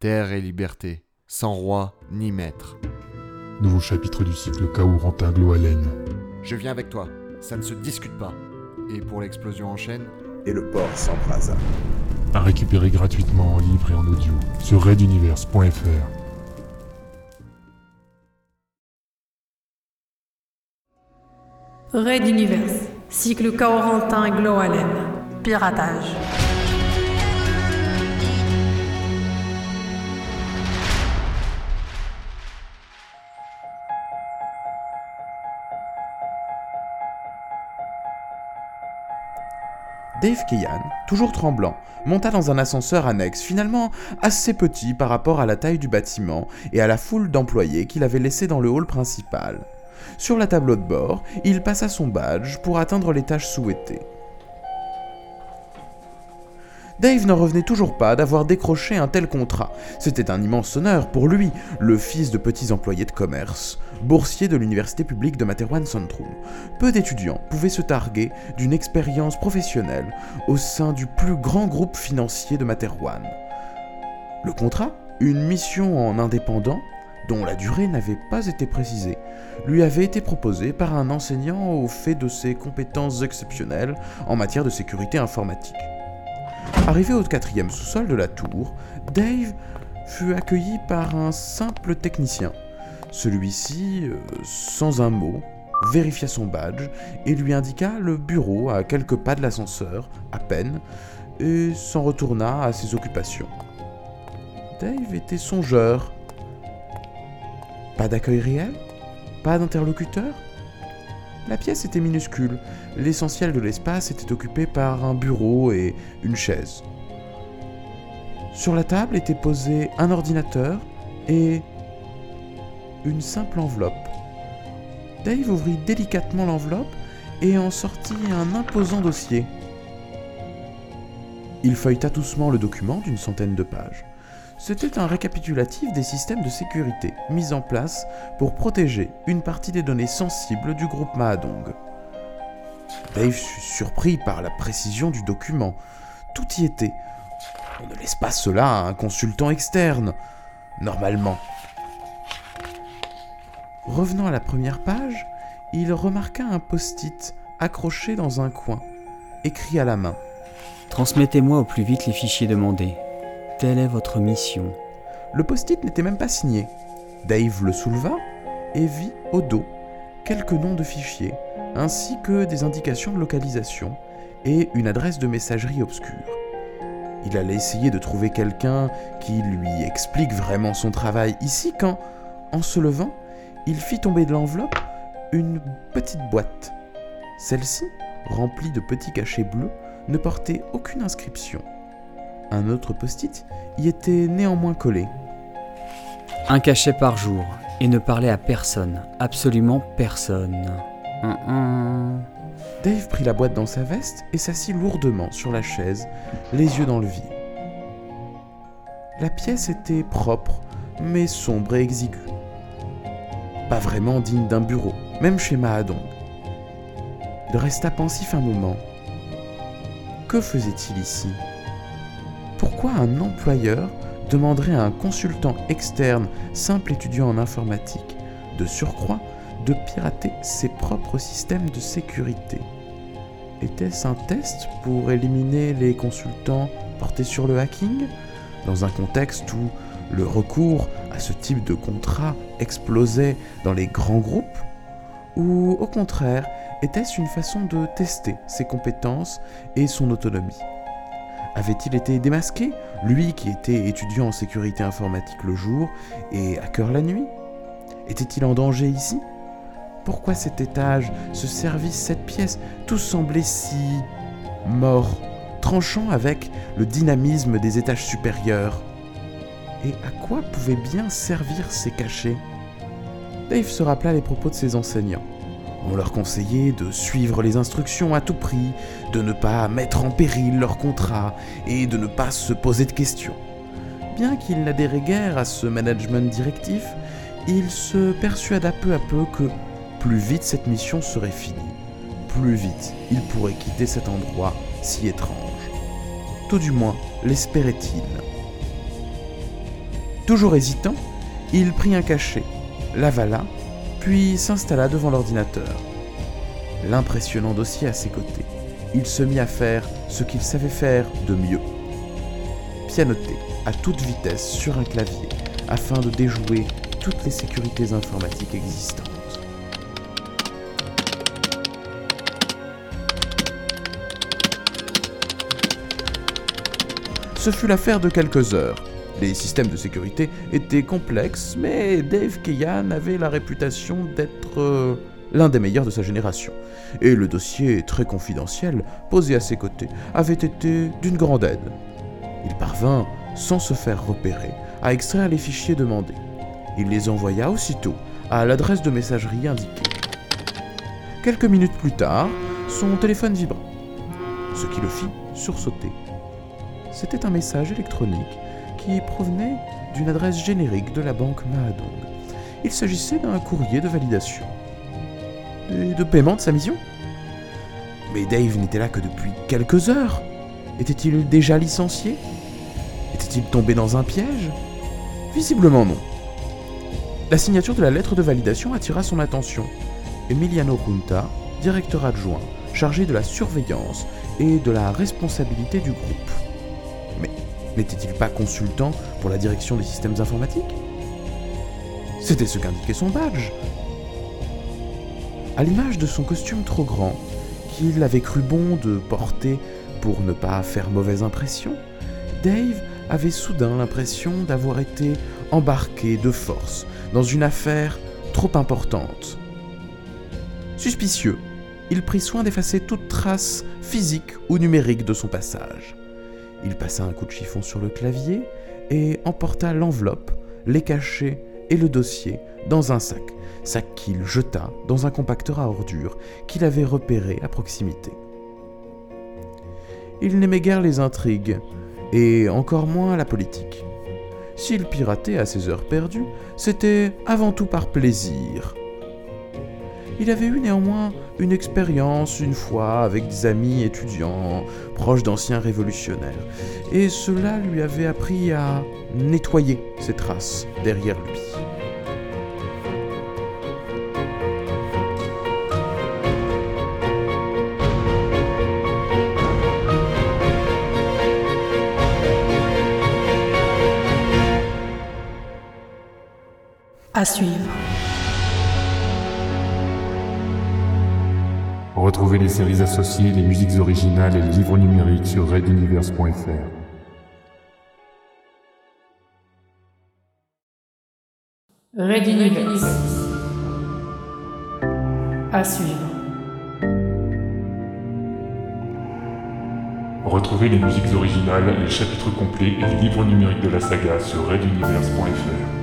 Terre et liberté, sans roi ni maître. Nouveau chapitre du cycle Kaourantin Gloalen. Je viens avec toi, ça ne se discute pas. Et pour l'explosion en chaîne? Et le port s'embrasa. À récupérer gratuitement en livre et en audio sur raiduniverse.fr. Raid d'univers, cycle Corentin Gloalen, piratage. Dave Keyan, toujours tremblant, monta dans un ascenseur annexe finalement assez petit par rapport à la taille du bâtiment et à la foule d'employés qu'il avait laissé dans le hall principal. Sur la tableau de bord, il passa son badge pour atteindre les tâches souhaitées. Dave n'en revenait toujours pas d'avoir décroché un tel contrat. C'était un immense honneur pour lui, le fils de petits employés de commerce, boursier de l'université publique de Materwan Centrum. Peu d'étudiants pouvaient se targuer d'une expérience professionnelle au sein du plus grand groupe financier de Materwan. Le contrat, une mission en indépendant, dont la durée n'avait pas été précisée, lui avait été proposé par un enseignant au fait de ses compétences exceptionnelles en matière de sécurité informatique. Arrivé au quatrième sous-sol de la tour, Dave fut accueilli par un simple technicien. Celui-ci, euh, sans un mot, vérifia son badge et lui indiqua le bureau à quelques pas de l'ascenseur, à peine, et s'en retourna à ses occupations. Dave était songeur. Pas d'accueil réel? Pas d'interlocuteur? La pièce était minuscule, l'essentiel de l'espace était occupé par un bureau et une chaise. Sur la table était posé un ordinateur et une simple enveloppe. Dave ouvrit délicatement l'enveloppe et en sortit un imposant dossier. Il feuilleta doucement le document d'une centaine de pages. C'était un récapitulatif des systèmes de sécurité mis en place pour protéger une partie des données sensibles du groupe Mahadong. Dave fut surpris par la précision du document. Tout y était. On ne laisse pas cela à un consultant externe, normalement. Revenant à la première page, il remarqua un post-it accroché dans un coin, écrit à la main. Transmettez-moi au plus vite les fichiers demandés. Telle est votre mission. Le post-it n'était même pas signé. Dave le souleva et vit au dos quelques noms de fichiers, ainsi que des indications de localisation et une adresse de messagerie obscure. Il allait essayer de trouver quelqu'un qui lui explique vraiment son travail ici quand, en se levant, il fit tomber de l'enveloppe une petite boîte. Celle-ci, remplie de petits cachets bleus, ne portait aucune inscription. Un autre post-it y était néanmoins collé. Un cachet par jour et ne parler à personne, absolument personne. Hum, hum. Dave prit la boîte dans sa veste et s'assit lourdement sur la chaise, les yeux dans le vide. La pièce était propre, mais sombre et exiguë. Pas vraiment digne d'un bureau, même chez Mahadong. Il resta pensif un moment. Que faisait-il ici? Pourquoi un employeur demanderait à un consultant externe, simple étudiant en informatique, de surcroît, de pirater ses propres systèmes de sécurité? Était-ce un test pour éliminer les consultants portés sur le hacking? Dans un contexte où le recours à ce type de contrat explosait dans les grands groupes Ou au contraire, était-ce une façon de tester ses compétences et son autonomie? Avait-il été démasqué, lui qui était étudiant en sécurité informatique le jour et hacker la nuit? Était-il en danger ici? Pourquoi cet étage, ce service, cette pièce, tout semblait si mort, tranchant avec le dynamisme des étages supérieurs? Et à quoi pouvaient bien servir ces cachets? Dave se rappela les propos de ses enseignants. On leur conseillait de suivre les instructions à tout prix, de ne pas mettre en péril leur contrat et de ne pas se poser de questions. Bien qu'il n'adhérait guère à ce management directif, il se persuada peu à peu que plus vite cette mission serait finie, plus vite il pourrait quitter cet endroit si étrange. Tout du moins l'espérait-il. Toujours hésitant, il prit un cachet, l'avala, puis s'installa devant l'ordinateur. L'impressionnant dossier à ses côtés, il se mit à faire ce qu'il savait faire de mieux. Pianoter à toute vitesse sur un clavier afin de déjouer toutes les sécurités informatiques existantes. Ce fut l'affaire de quelques heures. Les systèmes de sécurité étaient complexes, mais Dave Keyan avait la réputation d'être euh, l'un des meilleurs de sa génération. Et le dossier très confidentiel posé à ses côtés avait été d'une grande aide. Il parvint, sans se faire repérer, à extraire les fichiers demandés. Il les envoya aussitôt à l'adresse de messagerie indiquée. Quelques minutes plus tard, son téléphone vibra, ce qui le fit sursauter. C'était un message électronique qui provenait d'une adresse générique de la banque Mahadong. Il s'agissait d'un courrier de validation et de paiement de sa mission. Mais Dave n'était là que depuis quelques heures. Était-il déjà licencié? Était-il tombé dans un piège? Visiblement non. La signature de la lettre de validation attira son attention. Emiliano Junta, directeur adjoint, chargé de la surveillance et de la responsabilité du groupe. N'était-il pas consultant pour la direction des systèmes informatiques? C'était ce qu'indiquait son badge. À l'image de son costume trop grand, qu'il avait cru bon de porter pour ne pas faire mauvaise impression, Dave avait soudain l'impression d'avoir été embarqué de force dans une affaire trop importante. Suspicieux, il prit soin d'effacer toute trace physique ou numérique de son passage. Il passa un coup de chiffon sur le clavier et emporta l'enveloppe, les cachets et le dossier dans un sac, sac qu'il jeta dans un compacteur à ordures qu'il avait repéré à proximité. Il n'aimait guère les intrigues, et encore moins la politique. S'il piratait à ses heures perdues, c'était avant tout par plaisir. Il avait eu néanmoins une expérience une fois avec des amis étudiants proches d'anciens révolutionnaires, et cela lui avait appris à nettoyer ses traces derrière lui. À suivre. Retrouvez les séries associées, les musiques originales et les livres numériques sur reduniverse.fr. Red Universe. À suivre. Retrouvez les musiques originales, les chapitres complets et les livres numériques de la saga sur reduniverse.fr.